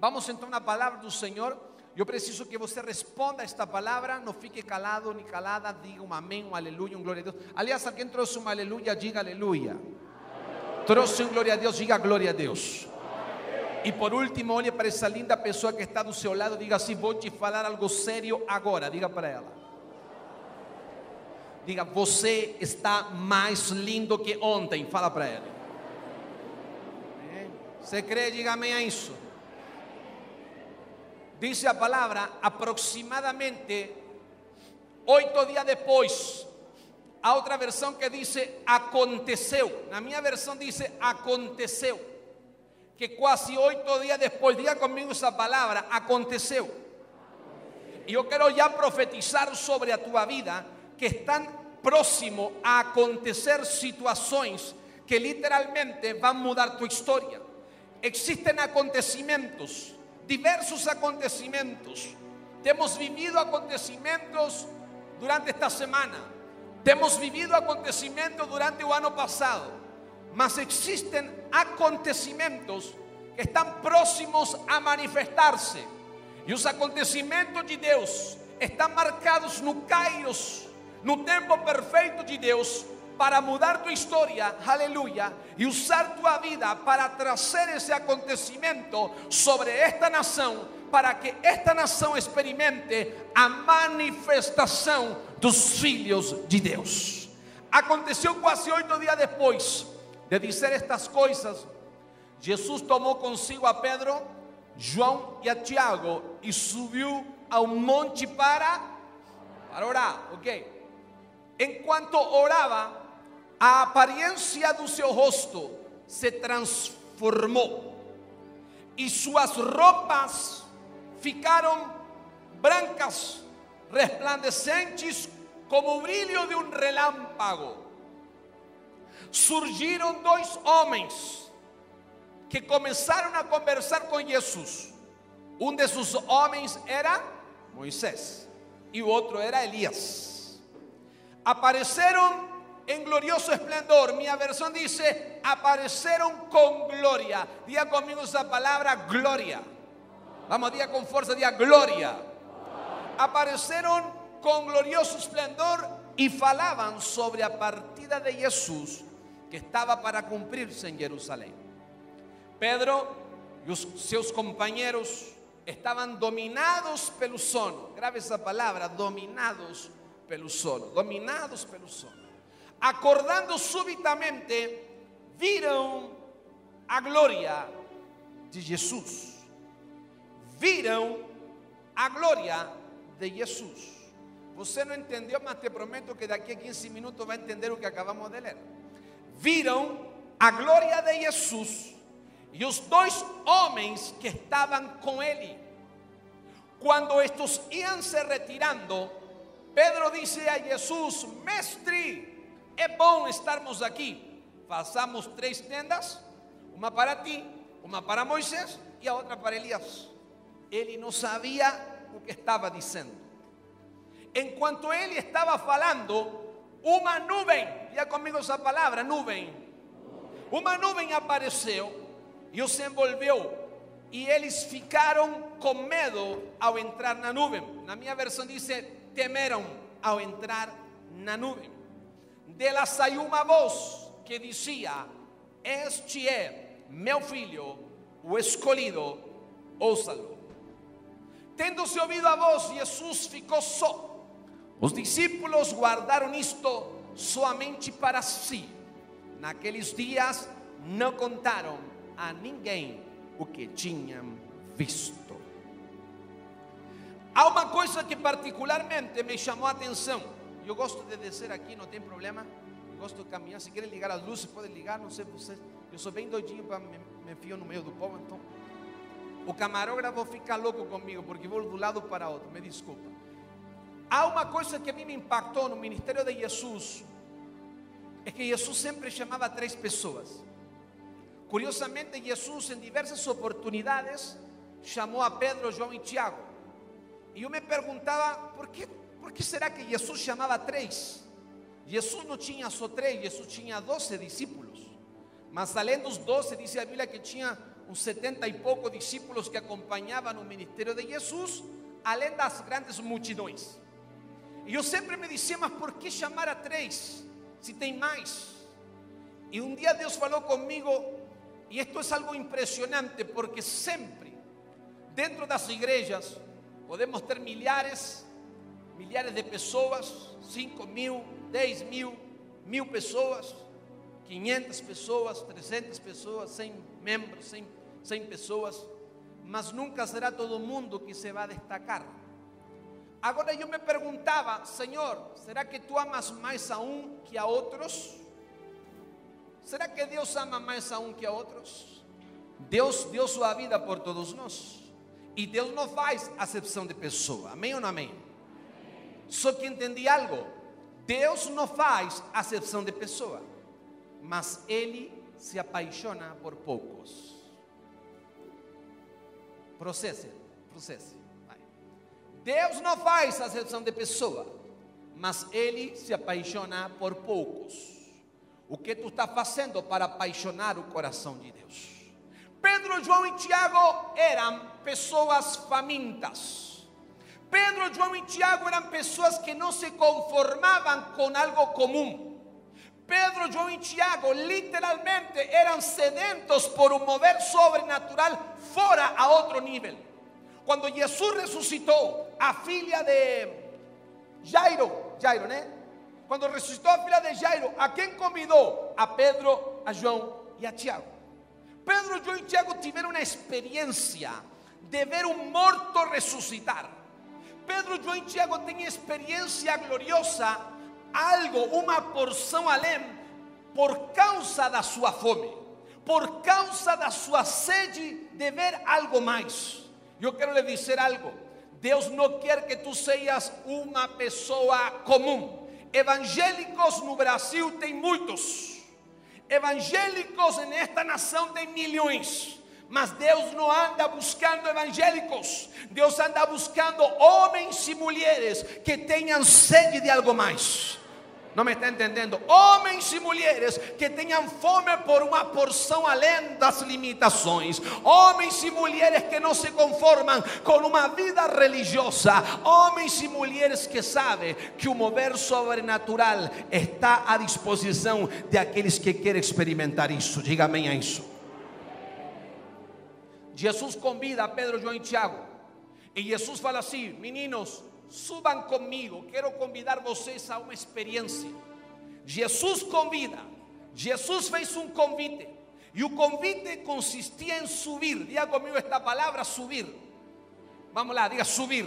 Vamos então na palavra do Senhor. Eu preciso que você responda a esta palavra, não fique calado nem calada, diga um amém, um aleluia, um glória a Deus. Aliás, alguém trouxe um aleluia, diga aleluia. Trouxe um glória a Deus, diga glória a Deus. E por último, olhe para essa linda pessoa que está do seu lado, diga assim: vou te falar algo sério agora, diga para ela. Diga, você está mais lindo que ontem, fala para ela. Você crê? Diga amém a isso. Dice a palavra, aproximadamente oito dias depois. A outra versão que diz aconteceu. Na minha versão diz aconteceu. Que quase oito dias depois, diga comigo essa palavra, aconteceu. E eu quero já profetizar sobre a vida que estão próximo a acontecer situações que literalmente vão mudar tua história. Existem acontecimentos diversos acontecimentos. Temos vivido acontecimentos durante esta semana. Temos vivido acontecimentos durante o ano passado. Mas existen acontecimentos que estão próximos a manifestar-se. E os acontecimentos de Deus estão marcados no Kairos, no tempo perfeito de Deus, para mudar tu história, aleluya, y usar tu vida para trazer ese acontecimiento sobre esta nação, para que esta nação experimente a manifestação dos filhos de Deus. Aconteceu quase oito dias depois de dizer estas coisas, Jesus tomou consigo a Pedro, João e a Tiago e subiu ao monte para, para orar, ok? Enquanto orava, a aparência do seu rosto se transformou e suas roupas ficaram brancas, resplandecentes como o brilho de um relâmpago. Surgiram dois homens que começaram a conversar com Jesus. Um desses homens era Moisés e o outro era Elias. Apareceram en glorioso esplendor. Mi versión dice, aparecieron con gloria. Diga conmigo esa palabra, gloria. Vamos, diga con fuerza, diga gloria. Aparecieron con glorioso esplendor y falaban sobre la partida de Jesús que estaba para cumplirse en Jerusalén. Pedro y sus compañeros estaban dominados pelo sono. Grave esa palabra, dominados pelo sono. Dominados pelo sono acordando súbitamente, viram a glória de Jesus. Viram a glória de Jesus. Você não entendeu, mas te prometo que daqui a 15 minutos vai entender o que acabamos de ler. Viram a glória de Jesus e os dois homens que estavam com ele. Quando estes iam se retirando, Pedro disse a Jesus: Mestre, é bom estarmos aqui. Façamos três tendas: uma para ti, uma para Moisés e a para Elias. Ele não sabia o que estava dizendo. Enquanto ele estava falando, uma nuvem, já comigo essa palavra, nuvem. Uma nuvem apareceu e os envolveu. E eles ficaram com medo ao entrar na nuvem. Na minha versão diz: temeram ao entrar na nuvem dela saiu uma voz que dizia: Este é meu filho, o escolhido, ouça-lo. Tendo-se ouvido a voz, Jesus ficou só. Os discípulos guardaram isto somente para si. Naqueles dias não contaram a ninguém o que tinham visto. Há uma coisa que particularmente me chamou a atenção. Eu gosto de descer aqui, não tem problema. Gosto de caminhar. Se querem ligar as luzes, podem ligar. Não sei vocês. Eu sou bem doidinho para me, me enfio no meio do povo. Então, o camarógrafo fica louco comigo porque vou do lado para outro. Me desculpa. Há uma coisa que a mim me impactou no ministério de Jesus. É que Jesus sempre chamava três pessoas. Curiosamente, Jesus, em diversas oportunidades, chamou a Pedro, João e Tiago. E eu me perguntava por que por que será que Jesus chamava três? Jesus não tinha só três, Jesus tinha doze discípulos. Mas além dos doze, diz a Bíblia que tinha uns 70 e poucos discípulos que acompanhavam o ministério de Jesus, além das grandes multidões. E eu sempre me dizia, mas por que chamar a três, se tem mais? E um dia Deus falou comigo, e isto é algo impressionante, porque sempre, dentro das igrejas, podemos ter milhares, milhares de pessoas, 5 mil, 10 mil, mil pessoas, 500 pessoas, 300 pessoas, 100 membros, 100, 100 pessoas, mas nunca será todo mundo que se vai destacar. Agora eu me perguntava, Senhor, será que tu amas mais a um que a outros? Será que Deus ama mais a um que a outros? Deus deu sua vida por todos nós. E Deus não faz acepção de pessoa. Amém ou não amém? Só que entendi algo. Deus não faz acepção de pessoa. Mas Ele se apaixona por poucos. Processe, processe. Vai. Deus não faz acepção de pessoa. Mas Ele se apaixona por poucos. O que tu está fazendo para apaixonar o coração de Deus? Pedro, João e Tiago eram pessoas famintas. Pedro, João e Tiago eram pessoas que não se conformavam com algo comum. Pedro, João e Tiago literalmente eram sedentos por um mover sobrenatural fora a outro nível. Quando Jesus ressuscitou a filha de Jairo, Jairo, né? Quando ressuscitou a filha de Jairo, a quem convidou? A Pedro, a João e a Tiago. Pedro, João e Tiago tiveram uma experiência de ver um morto ressuscitar. Pedro, João e Tiago têm experiência gloriosa, algo, uma porção além, por causa da sua fome, por causa da sua sede de ver algo mais. Eu quero lhe dizer algo. Deus não quer que tu sejas uma pessoa comum. Evangélicos no Brasil tem muitos. Evangélicos nesta nação tem milhões. Mas Deus não anda buscando evangélicos. Deus anda buscando homens e mulheres que tenham sede de algo mais. Não me está entendendo? Homens e mulheres que tenham fome por uma porção além das limitações. Homens e mulheres que não se conformam com uma vida religiosa. Homens e mulheres que sabem que o mover sobrenatural está à disposição de aqueles que querem experimentar isso. Diga amém a isso. Jesus convida a Pedro, João e Tiago. E Jesus fala assim: meninos, subam comigo, quero convidar vocês a uma experiência. Jesus convida, Jesus fez um convite, e o convite consistia em subir. Diga comigo esta palavra: subir. Vamos lá, diga subir.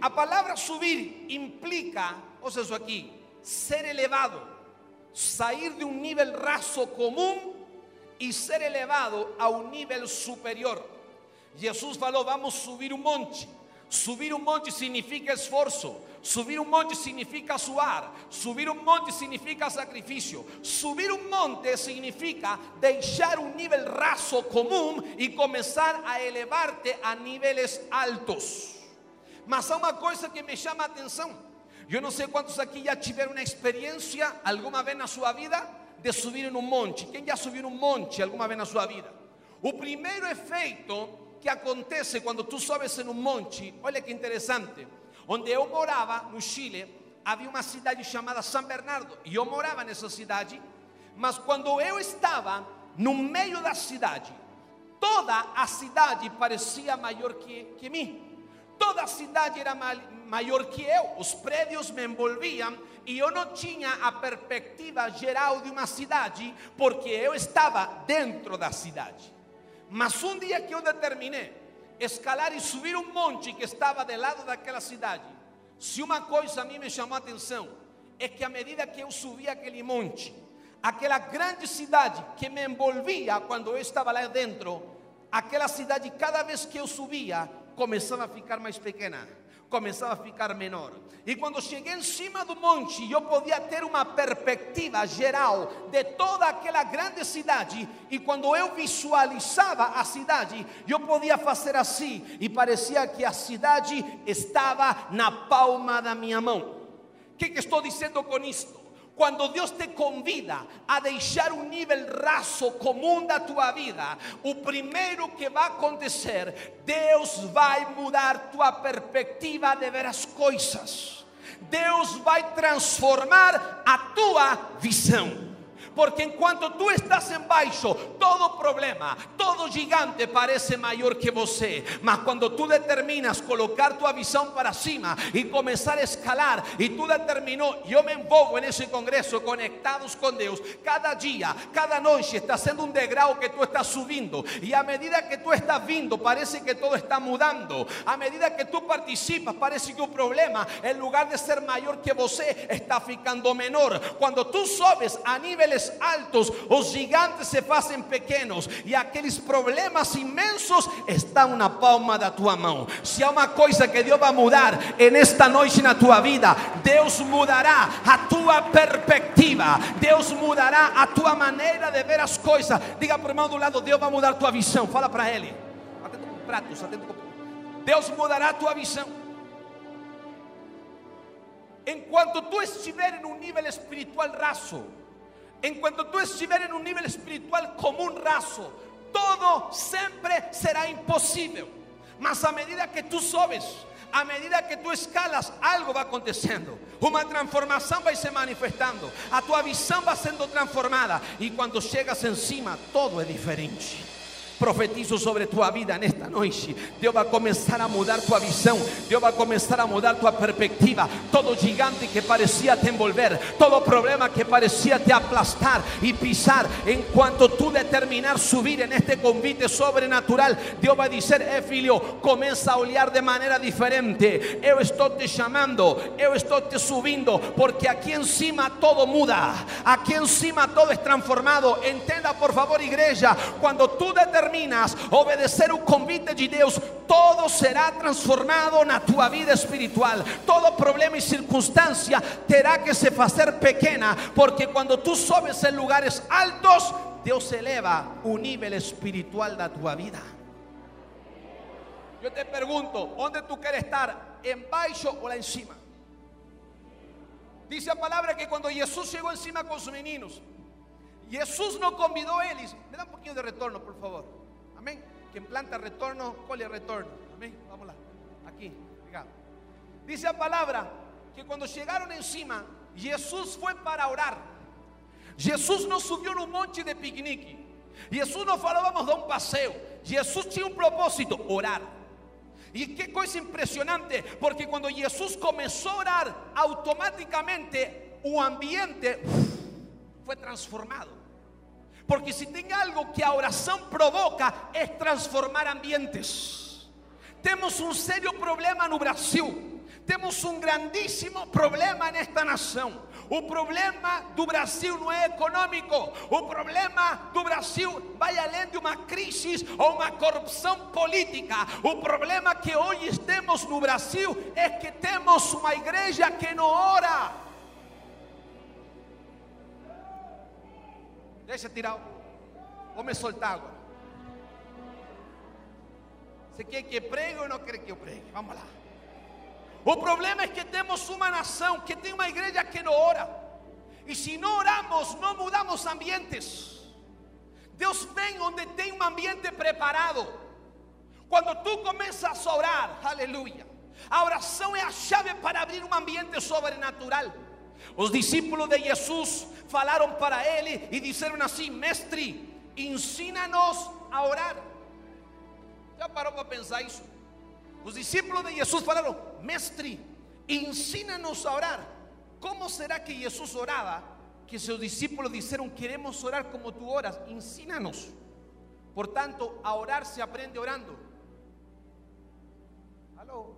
A palavra subir implica, ouça isso aqui, ser elevado, sair de um nível raso comum e ser elevado a um nível superior. Jesus falou: vamos subir um monte. Subir um monte significa esforço. Subir um monte significa suar. Subir um monte significa sacrifício. Subir um monte significa deixar um nível raso comum e começar a elevar-te a níveis altos. Mas há uma coisa que me chama a atenção. Eu não sei quantos aqui já tiveram uma experiência alguma vez na sua vida de subir em um monte. Quem já subiu um monte alguma vez na sua vida? O primeiro efeito que acontece quando tu sobes em um monte, olha que interessante. Onde eu morava, no Chile, havia uma cidade chamada São Bernardo. E eu morava nessa cidade, mas quando eu estava no meio da cidade, toda a cidade parecia maior que, que mim. Toda a cidade era maior que eu. Os prédios me envolviam e eu não tinha a perspectiva geral de uma cidade, porque eu estava dentro da cidade. Mas um dia que eu determinei escalar e subir um monte que estava do lado daquela cidade, se uma coisa a mim me chamou a atenção, é que à medida que eu subia aquele monte, aquela grande cidade que me envolvia quando eu estava lá dentro, aquela cidade, cada vez que eu subia, começava a ficar mais pequena começava a ficar menor. E quando cheguei em cima do monte, eu podia ter uma perspectiva geral de toda aquela grande cidade. E quando eu visualizava a cidade, eu podia fazer assim, e parecia que a cidade estava na palma da minha mão. O que, que estou dizendo com isto? Quando Deus te convida a deixar um nível raso comum da tua vida, o primeiro que vai acontecer, Deus vai mudar tua perspectiva de ver as coisas. Deus vai transformar a tua visão. Porque enquanto tú estás en baixo, todo problema, todo gigante parece mayor que você. Mas cuando tú determinas colocar tu visión para cima y comenzar a escalar, y tú determinó, yo me envolvo en ese congreso conectados con Dios, cada día, cada noche está siendo un degrado que tú estás subiendo. Y a medida que tú estás viendo, parece que todo está mudando. A medida que tú participas, parece que un problema, en lugar de ser mayor que você, está ficando menor. Cuando tú subes a niveles altos, os gigantes se fazem pequenos e aqueles problemas imensos estão na palma da tua mão. Se há uma coisa que Deus vai mudar en esta noite na tua vida, Deus mudará a tua perspectiva, Deus mudará a tua maneira de ver as coisas. Diga para o irmão do lado: Deus vai mudar tua visão. Fala para ele. Atento pratos, atento. Deus mudará a tua visão. Enquanto tu estiver em um nível espiritual raso, en cuanto tú estiver en un nivel espiritual como un raso, todo siempre será imposible. Mas a medida que tú subes, a medida que tú escalas, algo va aconteciendo. Una transformación va a se manifestando. A tu visión va siendo transformada. Y cuando llegas encima, todo es diferente. Profetizo sobre tua vida nesta noite. Deus vai começar a mudar tua visão. Deus vai começar a mudar tua perspectiva. Todo gigante que parecia te envolver, todo problema que parecia te aplastar e pisar, enquanto tu determinar subir en este convite sobrenatural, Deus vai dizer: "Eh, filho, começa a olhar de maneira diferente. Eu estou te chamando, eu estou te subindo, porque aqui em cima todo muda. Aqui em cima todo é transformado. Entenda, por favor, igreja, quando tu determinas terminas obedecer un convite de Dios, todo será transformado na tua vida espiritual. Todo problema y circunstancia terá que se hacer pequeña, porque cuando tú subes en lugares altos, Dios eleva un nivel espiritual de tu vida. Yo te pregunto, ¿dónde tú quieres estar? ¿En baixo o la encima? Dice la palabra que cuando Jesús llegó encima con sus meninos, Jesús no convidó a él. Me da un poquito de retorno, por favor. Amén. Quien planta retorno, cole retorno. Amén. Vámonos. Aquí. Dice la palabra que cuando llegaron encima, Jesús fue para orar. Jesús no subió en un monte de picnic. Jesús no falou, vamos a dar un paseo. Jesús tiene un propósito, orar. Y qué cosa impresionante, porque cuando Jesús comenzó a orar, automáticamente un ambiente fue transformado. Porque si tenga algo que a oración provoca es transformar ambientes. Tenemos un serio problema en Brasil. Tenemos un grandísimo problema en esta nación. O problema do Brasil não é econômico. O problema do Brasil vai além de uma crise ou uma corrupção política. O problema que hoje temos no Brasil é que temos uma igreja que não ora. Deixa tirar. Vou me soltar agora. Você quer que pregue ou não quer que eu pregue? Vamos lá. O problema é que temos uma nação que tem uma igreja que não ora. E se não oramos, não mudamos ambientes. Deus vem onde tem um ambiente preparado. Quando tu começas a orar, aleluia. A oração é a chave para abrir um ambiente sobrenatural. Os discípulos de Jesus falaram para ele e disseram assim: Mestre, ensina-nos a orar. Já parou para pensar isso? Os discípulos de Jesus falaram: Mestre, ensina-nos a orar. Como será que Jesus orava? Que seus discípulos disseram: Queremos orar como tu oras, ensina-nos. Portanto, a orar se aprende orando. Alô?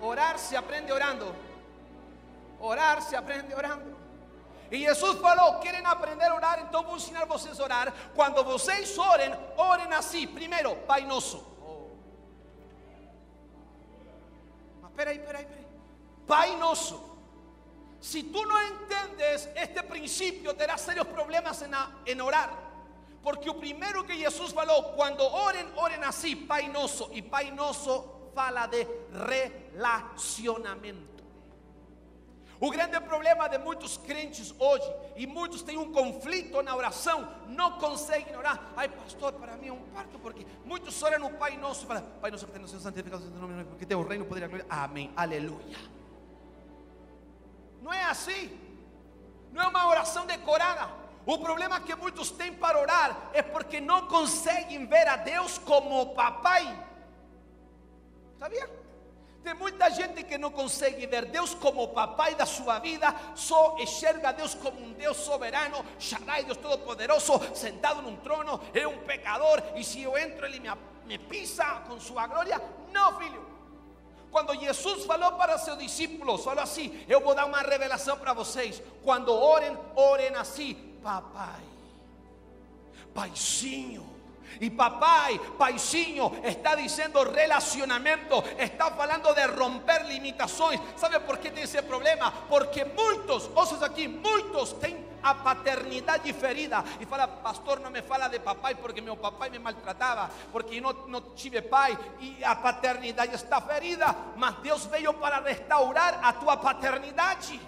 Orar se aprende orando. Orar se aprende orando. E Jesus falou: querem aprender a orar? Então vou ensinar vocês a orar. Quando vocês orem, orem assim. Primeiro, Pai Nosso. Oh. Mas peraí, peraí, peraí. Pai Nosso. Se tu não entendes este princípio, terás serios problemas em, em orar. Porque o primeiro que Jesus falou, quando orem, orem assim, Pai Nosso. E Pai Nosso fala de relacionamento. O grande problema de muitos crentes hoje, e muitos têm um conflito na oração, não conseguem orar. Ai, pastor, para mim é um parto, porque muitos oram no Pai Nosso e falam: Pai Nosso que tem no santificado, seu nome, porque teu reino poderia glória. Amém, aleluia. Não é assim, não é uma oração decorada. O problema que muitos têm para orar é porque não conseguem ver a Deus como papai. Sabia? Tem muita gente que não consegue ver Deus como papai da sua vida, só enxerga Deus como um Deus soberano, Shaddai, Deus Todo-Poderoso, sentado num trono, é um pecador, e se eu entro, ele me, me pisa com sua glória. Não, filho. Quando Jesus falou para seus discípulos, falou assim: Eu vou dar uma revelação para vocês. Quando orem, orem assim, papai, paizinho. E papai, paizinho, está dizendo relacionamento, está falando de romper limitações. Sabe por que tem esse problema? Porque muitos, ouçam aqui, muitos têm a paternidade ferida e fala, pastor, não me fala de papai porque meu papai me maltratava, porque não, não tive pai e a paternidade está ferida, mas Deus veio para restaurar a tua paternidade,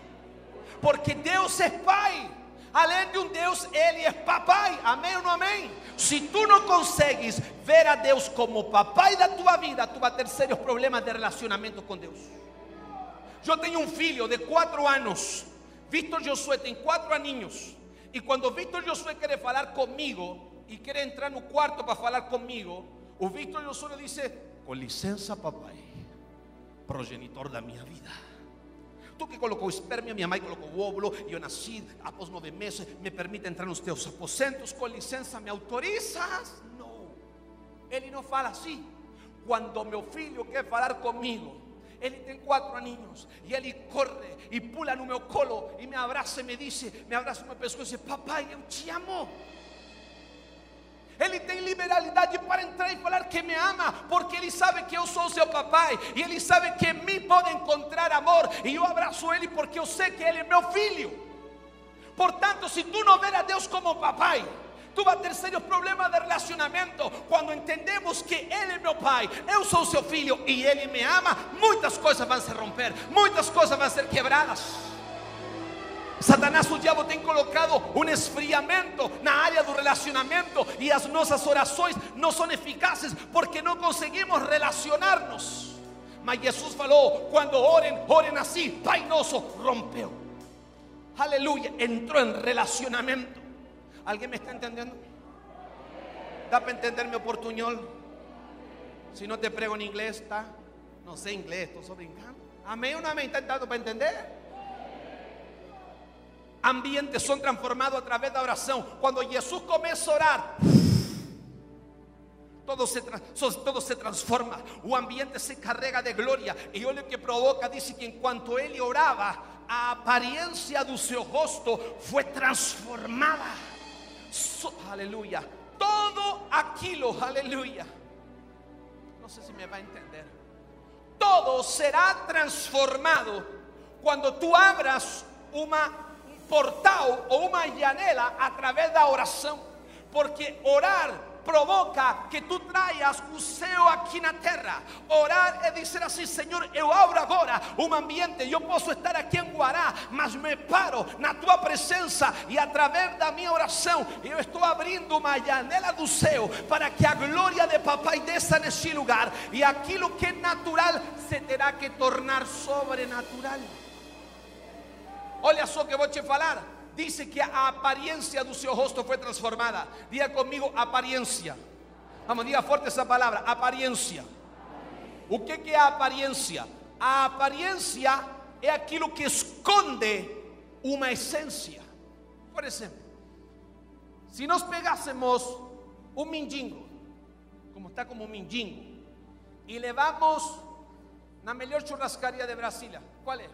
porque Deus é pai. Além de um Deus, Ele é papai. Amém ou não amém? Se tu não consegues ver a Deus como papai da tua vida, tu vai ter sérios problemas de relacionamento com Deus. Eu tenho um filho de quatro anos. Victor Josué tem quatro aninhos. E quando Victor Josué quer falar comigo e quer entrar no quarto para falar comigo, o Victor Josué diz: Com licença, papai, progenitor da minha vida. Tú que colocou espermia, minha mãe colocou o óvulo, e eu nasci após nove meses, me permite entrar nos teus aposentos, com licença, me autorizas? Não, ele não fala assim. Quando meu filho quer falar comigo, ele tem quatro aninhos e ele corre e pula no meu colo e me abraça e me diz, me abraça no meu pescoço e diz, papai, eu te amo. Ele tem liberalidade para entrar e falar que me ama, porque ele sabe que eu sou seu papai, e ele sabe que em mim pode encontrar amor, e eu abraço ele porque eu sei que ele é meu filho. Portanto, se tu não ver a Deus como papai, tu vai ter sérios problemas de relacionamento. Quando entendemos que Ele é meu pai, eu sou seu filho e Ele me ama, muitas coisas vão se romper, muitas coisas vão ser quebradas. Satanás, o diabo tem colocado um esfriamento na área do relacionamento e as nossas orações não são eficazes porque não conseguimos relacionar-nos. Mas Jesus falou: quando orem, orem assim, Pai Nosso, rompeu. Aleluia, entrou em relacionamento. Me está entendendo? ¿Dá para entender meu portunhol? Se não te prego em inglês, tá? Não sei inglês, estou só brincando. Amém ou não amém? ¿Está para entender? Ambientes son transformados a través de la oración. Cuando Jesús comienza a orar, todo se, todo se transforma, o ambiente se carrega de gloria. Y lo que provoca, dice que en cuanto él oraba, a apariencia de su rostro fue transformada. aleluya. Todo aquilo, aleluya. No sé si me va a entender. Todo será transformado cuando tú abras una portal ou uma janela através da oração, porque orar provoca que tu traias o céu aqui na terra. Orar é dizer assim: Senhor, eu abro agora um ambiente. Eu posso estar aqui em Guará, mas me paro na tua presença e através da minha oração eu estou abrindo uma janela do céu para que a glória de Papai desça nesse lugar e aquilo que é natural se terá que tornar sobrenatural. Olha só que vou te falar. Dice que a aparência do seu rosto foi transformada. Diga comigo, aparência. Vamos, diga forte essa palavra, aparência. O que, que é a aparência? A aparência que esconde uma essência. Por exemplo, se nós pegássemos um mendigo, como está como um mendigo, e levamos na melhor churrascaria de Brasília, qual é?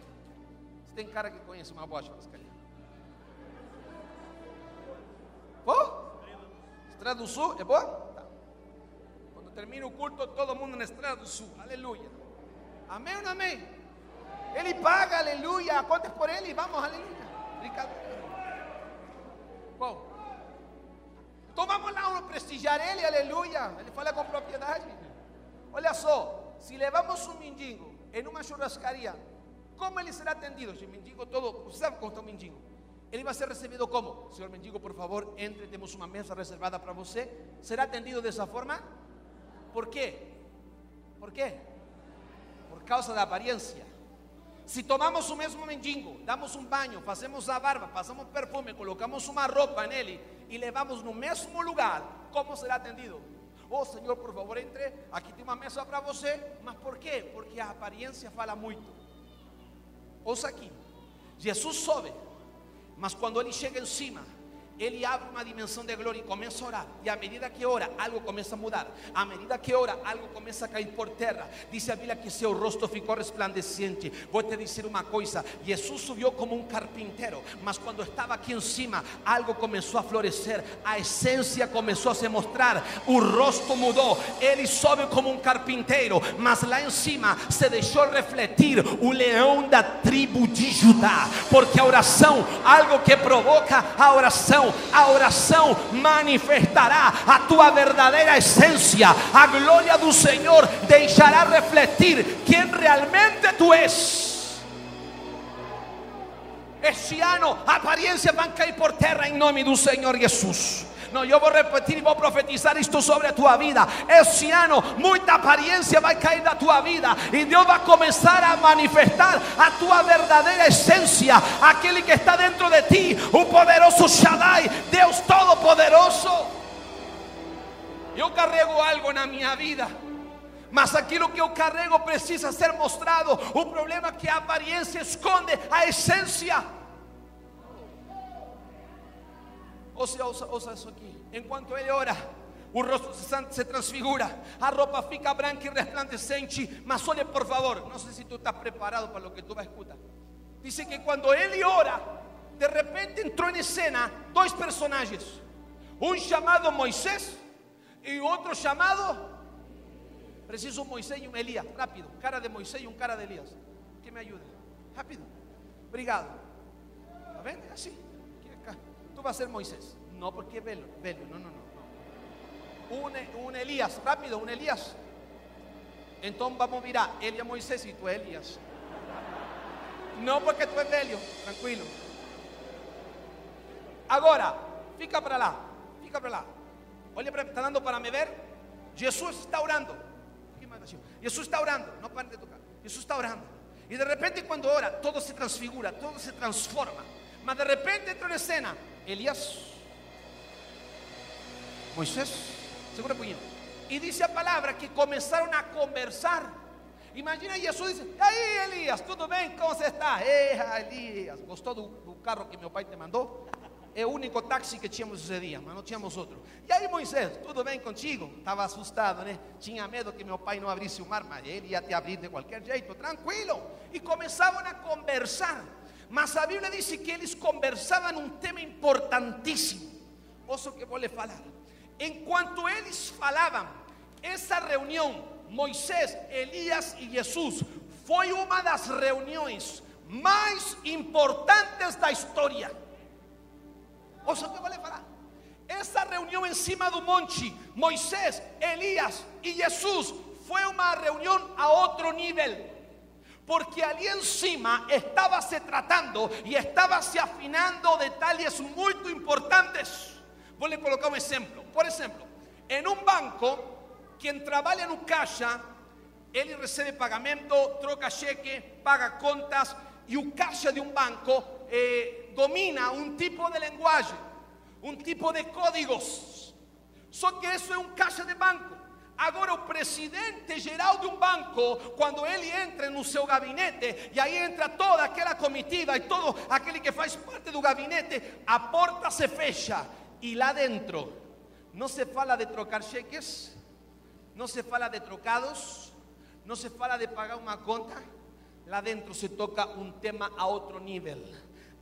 Tem cara que conhece uma boa churrascaria? Boa? Estrada do Sul, é boa? Tá. Quando termina o culto, todo mundo na Estrada do Sul, aleluia. Amém ou não amém? Ele paga, aleluia. Conte por ele, vamos, aleluia. Brincadeira. Bom, então vamos lá prestigiar ele, aleluia. Ele fala com propriedade. Olha só, se levamos um mendigo em uma churrascaria como ele será atendido? O mendigo todo, sabe como está mendigo? Ele vai ser recebido como? Senhor mendigo, por favor, entre, temos uma mesa reservada para você. Será atendido dessa forma? Por quê? Por quê? Por causa da aparência. Se tomamos o mesmo mendigo, damos um banho, fazemos a barba, passamos perfume, colocamos uma roupa nele e levamos no mesmo lugar, como será atendido? Oh Senhor, por favor, entre. Aqui tem uma mesa para você. Mas por quê? Porque a aparência fala muito. Ouça aqui. Jesus sobe, mas quando ele chega em cima, ele abre uma dimensão de glória e começa a orar. E à medida que ora, algo começa a mudar. À medida que ora, algo começa a cair por terra. Diz a Bíblia que seu rosto ficou resplandecente. Vou te dizer uma coisa: Jesus subiu como um carpinteiro, mas quando estava aqui em cima, algo começou a florescer. A essência começou a se mostrar. O rosto mudou. Ele sobe como um carpinteiro, mas lá em cima se deixou refletir o leão da tribo de Judá. Porque a oração, algo que provoca a oração a oração manifestará a tua verdadeira essência. A glória do Senhor deixará refletir quem realmente tu és. Este ano, aparências vão cair por terra em nome do Senhor Jesus. No, yo voy a repetir y voy a profetizar esto sobre tu vida. Ese ano, mucha apariencia va a caer de tu vida. Y Dios va a comenzar a manifestar a tu verdadera esencia. Aquel que está dentro de ti. Un poderoso Shaddai. Dios todopoderoso. Yo carrego algo en mi vida. Mas aquilo que eu carrego precisa ser mostrado. O problema que a aparência esconde a essência. Ouça, ouça, ouça isso aqui. Enquanto ele ora, o rosto se transfigura, a roupa fica branca e resplandecente. Mas olhe, por favor, não sei se tu estás preparado para o que tu vas escutar. Dice que quando ele ora, de repente entrou em cena dois personagens: um chamado Moisés e outro chamado. Preciso um Moisés e um Elias. Rápido, cara de Moisés e um cara de Elias. Que me ajude. Rápido. Obrigado. Está vendo? Tú vas a ser Moisés. No, porque velo, velo, no, no, no. Un, un Elías, rápido, un Elías. Entonces vamos a mirar, Elías Moisés y tú Elías. No porque tú es velho, tranquilo. Agora, fica para lá, fica para lá. Olha, está dando para me ver. Jesús está orando. Jesús está orando, no paren de tocar. Jesús está orando. Y de repente cuando ora, todo se transfigura, todo se transforma. Mas de repente entra en escena Elías, Moisés, segura puñito. Y dice a palabra que comenzaron a conversar. Imagina Jesús dice, aí Elías, tudo bem? Como você está? Eja, Elías, gostou do, carro que meu pai te mandou? É o único táxi que tínhamos esse dia, mas não tínhamos outro. E aí Moisés, tudo bem contigo? Estava assustado, né? Tinha medo que meu pai não abrisse o mar, mas ele ia te abrir de qualquer jeito, tranquilo. E começavam a conversar. Mas a Bíblia diz que eles conversavam um tema importantíssimo. Ouça o que vou lhe falar. Enquanto eles falavam, essa reunião, Moisés, Elias e Jesus, foi uma das reuniões mais importantes da história. Ouça o que vou lhe falar. Essa reunião em cima do monte, Moisés, Elias e Jesus, foi uma reunião a outro nível. Porque allí encima estaba se tratando y estaba se afinando detalles muy importantes. Voy a colocar un ejemplo. Por ejemplo, en un banco, quien trabaja en un caja, él recibe pagamento, troca cheque, paga contas y un caja de un banco eh, domina un tipo de lenguaje, un tipo de códigos. Son que eso es un caja de banco. Agora, o presidente geral de um banco, quando ele entra no seu gabinete, e aí entra toda aquela comitiva e todo aquele que faz parte do gabinete, a porta se fecha e lá dentro não se fala de trocar cheques, não se fala de trocados, não se fala de pagar uma conta, lá dentro se toca um tema a outro nível.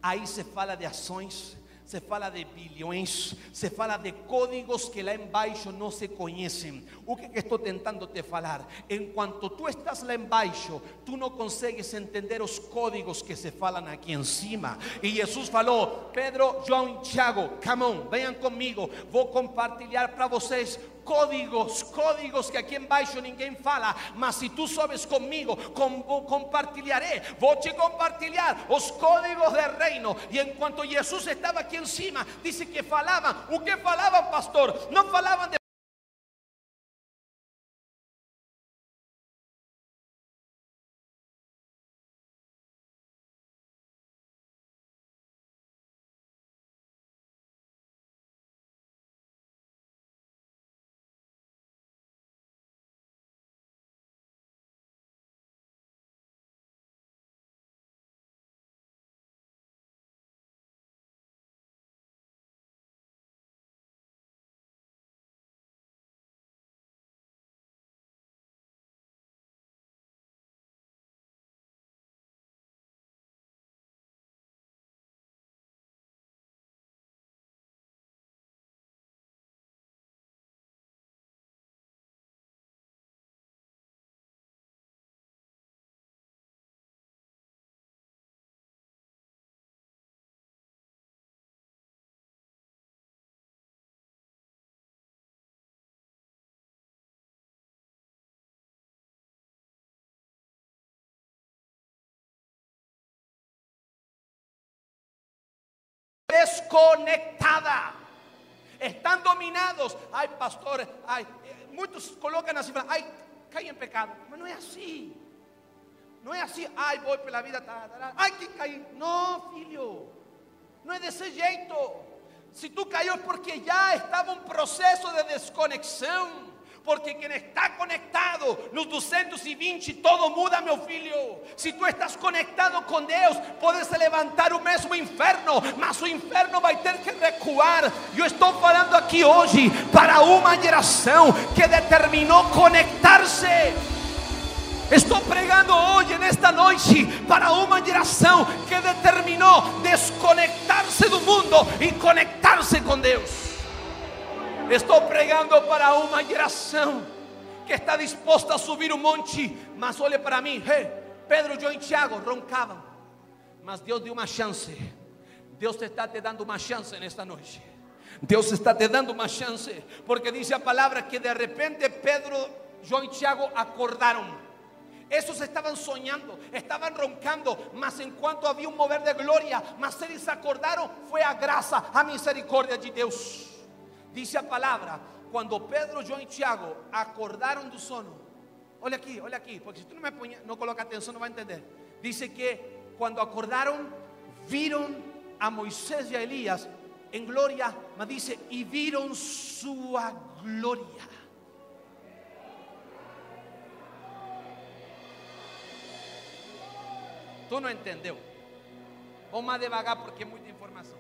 Aí se fala de ações, se fala de bilhões, se fala de códigos que lá embaixo não se conhecem. O que, estou tentando te falar? Enquanto tu estás lá embaixo, tu não consegues entender os códigos que se falam aqui em cima. E Jesus falou: Pedro, João e Tiago, come on, venham comigo, vou compartilhar para vocês códigos, códigos que aqui embaixo ninguém fala, mas se tu sobes comigo, com, compartilharé, vou te compartilhar os códigos do reino. E enquanto Jesus estava aqui em cima, disse que falavam, o que falavam, pastor? Não falavam de desconectada. Están dominados. Ay, pastores, ay, muchos colocan así, ay, caí en pecado. Pero no es así. No es así, ay, voy por la vida, ay, que caí. No, filho, no es de ese jeito. Si tú cayó porque ya estaba un proceso de desconexión. Porque quien está conectado nos 220, todo muda, meu filho. Se tu estás conectado com Deus, podes levantar o mesmo inferno, mas o inferno vai ter que recuar. Eu estou falando aqui hoje para uma geração que determinou conectar-se. Estou pregando hoje, nesta noite, para uma geração que determinou desconectar-se do mundo e conectar-se com Deus. Estou pregando para uma geração que está disposta a subir um monte, mas olhe para mim, hey, Pedro, João e Tiago roncavam, mas Deus deu uma chance. Deus está te dando uma chance nesta noite. Deus está te dando uma chance, porque diz a palavra que de repente Pedro, João e Tiago acordaram. Esos estaban soñando, estaban roncando, mas enquanto havia um mover de glória, mas eles acordaram, foi a graça, a misericórdia de Deus. Dice a palavra, quando Pedro, João e Tiago acordaram do sono, olha aqui, olha aqui, porque se tu não me põe, não coloca atenção, não vai entender. Dice que quando acordaram, viram a Moisés e a Elias em glória, mas dice, e viram sua glória. Tu não entendeu? Vamos mais devagar porque é muita informação.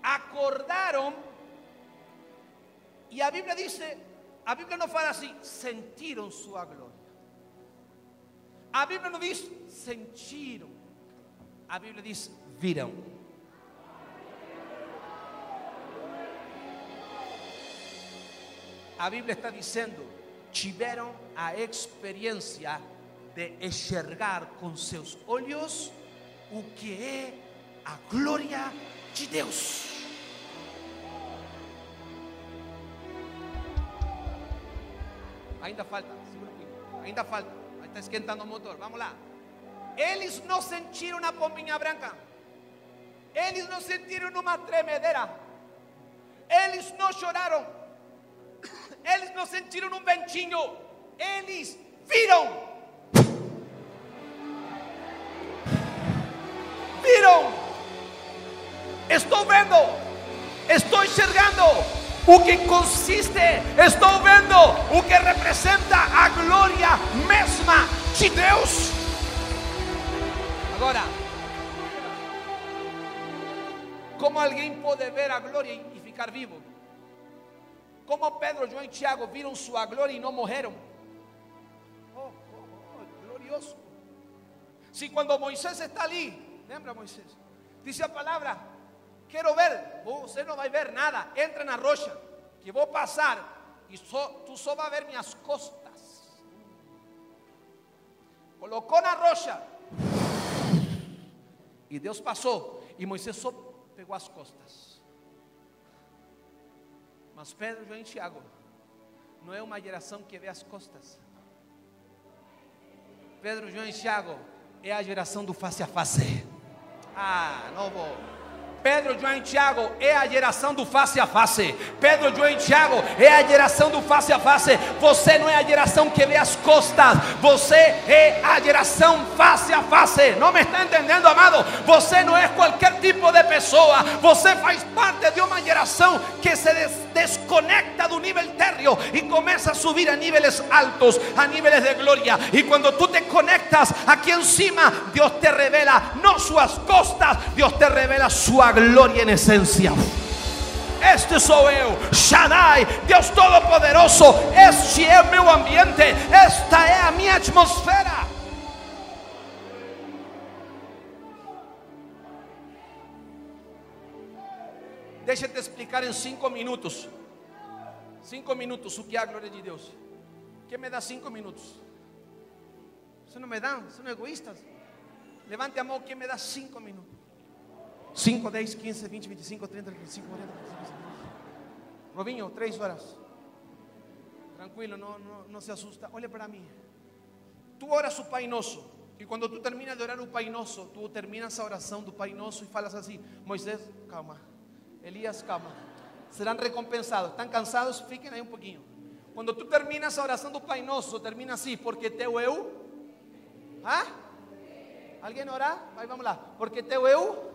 Acordaram y la Biblia dice, la Biblia no fala así, sentieron su gloria. La Biblia no dice, sentieron. La Biblia dice, vieron. La Biblia está diciendo, tiveram a experiencia de enxergar con sus olhos o que é a glória de Deus. Ainda falta, ainda falta. Está esquentando o motor. Vamos lá. Eles não sentiram uma pombinha branca. Eles não sentiram uma tremedeira. Eles não choraram. Eles não sentiram um ventinho. Eles viram. Viram. Estou vendo. Estou enxergando o que consiste, estou vendo o que representa a glória mesma de Deus. Agora, como alguém pode ver a glória e ficar vivo? Como Pedro, João e Tiago viram sua glória e não morreram? Oh, oh, oh, glorioso. Se quando Moisés está ali, lembra Moisés? Dice a palavra, quero ver. Você não vai ver nada. Entra na rocha, que vou passar. E só, tu só vai ver minhas costas. Colocou na rocha. E Deus passou. E Moisés só pegou as costas. Mas Pedro, João e Tiago não é uma geração que vê as costas. Pedro, João e Tiago é a geração do face a face. Ah, não vou. Pedro, João e Tiago é a geração do face a face. Pedro, João e Tiago é a geração do face a face. Você não é a geração que vê as costas. Você é a geração face a face. Não me está entendendo, amado? Você não é qualquer tipo de pessoa. Você faz parte de uma geração que se des desconecta do nível térreo e começa a subir a níveis altos, a níveis de glória. E quando tu te conectas aqui em cima, Deus te revela não suas costas, Deus te revela sua gloria en esencia. Este sou eu, Shaddai, Deus Todo-Poderoso. Este é meu ambiente, esta é a minha atmosfera. Deixa eu te explicar em cinco minutos. Cinco minutos o que a glória de Deus. Quem me dá cinco minutos? Você não me dá? São egoístas. Levante a quem me dá cinco minutos. 5, 10, 15, 20, 25, 30, 35, 40, 45, 50. Robinho, 3 horas. Tranquilo, no, no, no se asusta. Olha para mim. Tu oras o Pai Nosso. E quando tu terminas de orar o Pai Nosso, tu terminas a oração do Pai Nosso e falas assim: Moisés, calma. Elias, calma. Serão recompensados. ¿Estão cansados? Fiquem aí um pouquinho. Quando tu terminas a oração do Pai Nosso, termina assim: Porque teu eu. ¿Ah? Alguém orar? Aí vamos lá. Porque teu eu.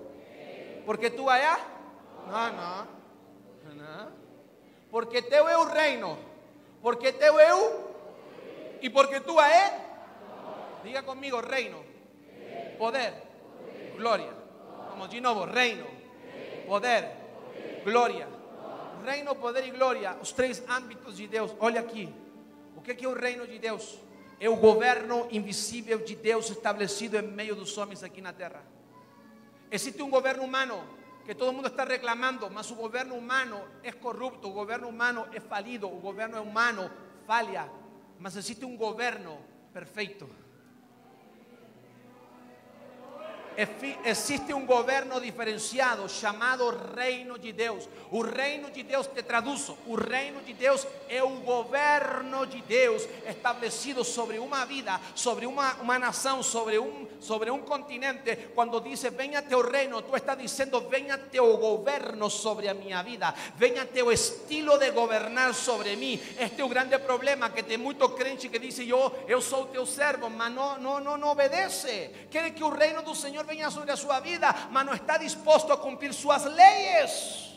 Porque tú allá? No, no. no. Porque teu é o reino. Porque teu é o e porque tú é Diga conmigo reino, poder, gloria. Vamos de novo, reino, poder, glória. Reino, poder e glória, os três âmbitos de Deus. Olha aqui. O que é o reino de Deus? É o governo invisível de Deus estabelecido em meio dos homens aqui na terra. Existe un gobierno humano que todo el mundo está reclamando, mas su gobierno humano es corrupto, su gobierno humano es falido, su gobierno humano falla, mas existe un gobierno perfecto. Existe um governo diferenciado chamado Reino de Deus. O Reino de Deus, te traduzo, o Reino de Deus é o governo de Deus estabelecido sobre uma vida, sobre uma, uma nação, sobre um, sobre um continente. Quando diz venha teu reino, tu está dizendo venha teu governo sobre a minha vida, venha teu estilo de governar sobre mim. Este é o grande problema que tem muito crente que diz eu, eu sou teu servo, mas não, não, não, não obedece. Quer que o reino do Senhor venha sobre a sua vida, mas não está disposto a cumprir suas leis.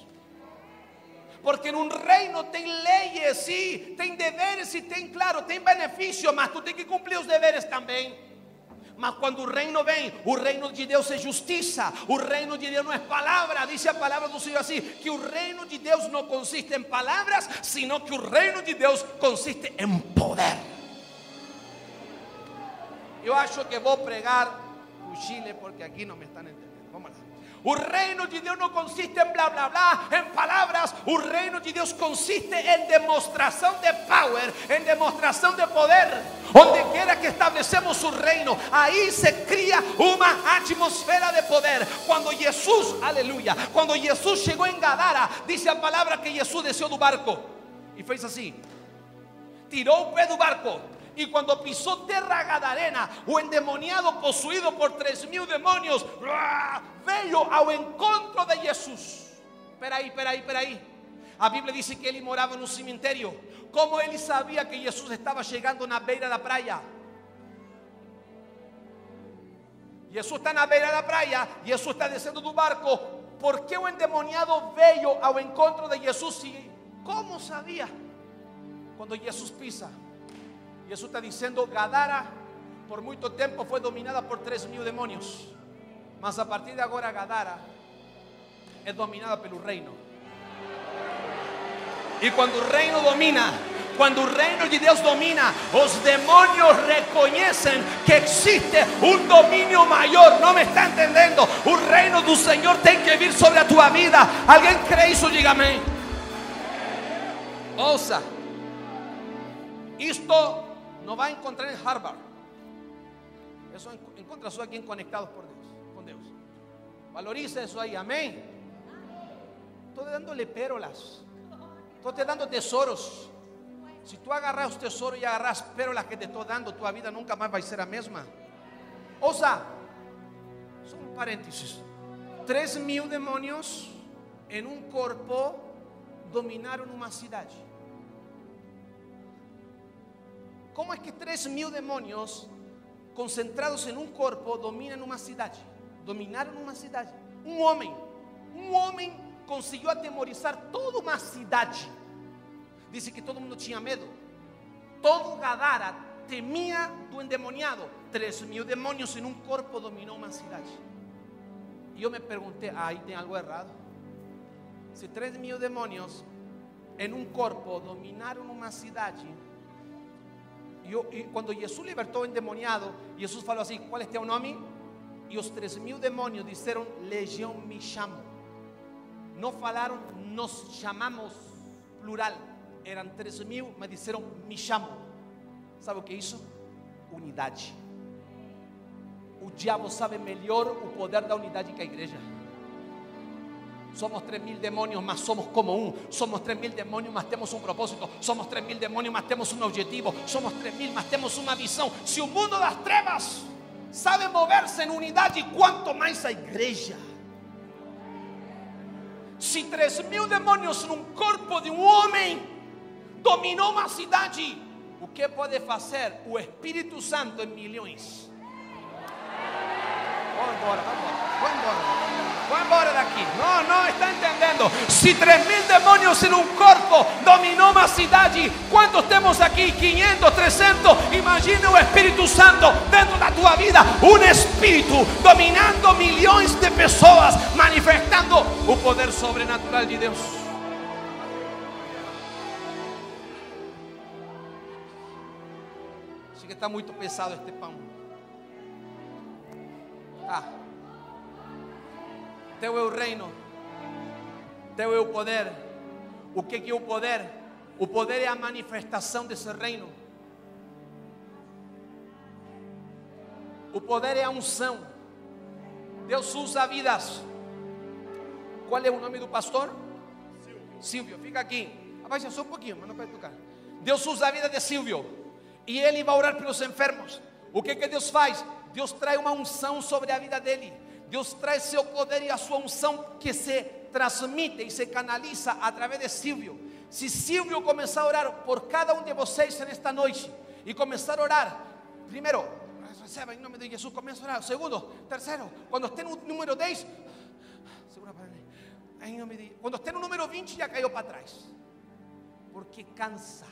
Porque en un reino tem leyes, sí, tem deveres, sí, tem, claro, tem benefício, mas tu tem que cumprir os deveres também. Mas quando o reino vem, o reino de Deus é justiça, o reino de Deus não é palavra, diz a palavra do Senhor assim: que o reino de Deus não consiste em palavras, sino que o reino de Deus consiste em poder. Eu acho que vou pregar o Chile porque aqui não me estão entendendo. Vamos lá. O reino de Deus não consiste em blá blá blá, em palavras. O reino de Deus consiste em demonstração de power, em demonstração de poder. Onde quiera que estabelecemos o reino, aí se cria uma atmosfera de poder. Quando Jesus, aleluia, quando Jesus chegou em Gadara, diz a palavra que Jesus desceu do barco e fez assim: tirou o pé do barco y cuando pisó terra gadarena, o endemoniado posuído por tres mil demonios, veio ao encontro de Jesús. Espera ahí, espera ahí, espera ahí. A Bíblia dice que ele morava no cemitério. Como ele sabia que Jesus estava chegando na beira da praia? Jesus está na beira da praia, Jesus está descendo do barco. Por que o endemoniado veio ao encontro de Jesus? E como sabia? Quando Jesus pisa Jesús está diciendo, Gadara por mucho tiempo fue dominada por tres mil demonios. Mas a partir de ahora Gadara es dominada por el reino. Y cuando el reino domina, cuando el reino de Dios domina, los demonios reconocen que existe un dominio mayor. No me está entendiendo. Un reino del Señor tiene que vivir sobre tu vida. ¿Alguien cree eso? Dígame. Ouça. Esto no va a encontrar en Harvard. Eso encuentra eso aquí en Conectados por Dios, con Dios. Valoriza eso ahí, amén. Estoy dándole pérolas. Estou te dando tesouros. Se tu agarrar os tesouros e agarrar as pérolas que te estou dando, tua vida nunca mais vai ser a mesma. Ouça, só um parênteses. Três mil demônios em um corpo dominaram uma cidade. Como é que três mil demônios concentrados em um corpo dominam uma cidade? Dominaram uma cidade. Um homem, um homem conseguiu atemorizar toda uma cidade. Disse que todo mundo tinha medo. Todo Gadara temia do endemoniado. Três mil demônios em um corpo dominou uma cidade. E eu me perguntei, ah, aí tem algo errado. Se três mil demônios em um corpo dominaram uma cidade, e, quando Jesus libertou o endemoniado, Jesus falou assim: Qual é teu nome? E os três mil demônios disseram: Legião me chamo. Não falaram, nos chamamos, plural. Eram três mil, mas disseram: Me chamo. Sabe o que é isso? Unidade. O diabo sabe melhor o poder da unidade que a igreja. Somos tres mil demonios, mas somos como un. Somos tres mil demonios, mas temos un propósito. Somos tres mil demonios, mas temos un objetivo. Somos tres mil, mas temos una visión. Si un mundo das trevas sabe moverse en unidad, ¿y cuánto más a igreja? Si tres mil demonios en un corpo de un hombre dominou uma cidade, o que pode fazer o Espírito Santo em milhões? Embora, vamos embora, vamos embora. Vamos embora daqui. Não, não está entendendo. Se 3 mil demônios em um corpo dominou uma cidade, quantos temos aqui? 500, 300. Imagina o Espírito Santo dentro da tua vida. Um Espírito dominando milhões de pessoas, manifestando o poder sobrenatural de Deus. Acho que está muito pesado este pão. Tá. Teu é o reino. Teu é o poder. O que é o poder? O poder é a manifestação desse reino. O poder é a unção. Deus usa vidas. Qual é o nome do pastor? Silvio. Silvio, fica aqui. Abaixa só um pouquinho, mas não pode tocar. Deus usa a vida de Silvio. E ele vai orar pelos enfermos. O que que Deus faz? Deus traz uma unção sobre a vida dele. Deus traz seu poder e a sua unção que se transmite e se canaliza através de Silvio. Se Silvio começar a orar por cada um de vocês nesta noite e começar a orar, primeiro, receba em nome de Jesus, começa a orar. Segundo, terceiro, quando esteja no número 10, segura para mim. Em nome de, quando esteja no número 20, já caiu para trás. Porque cansa.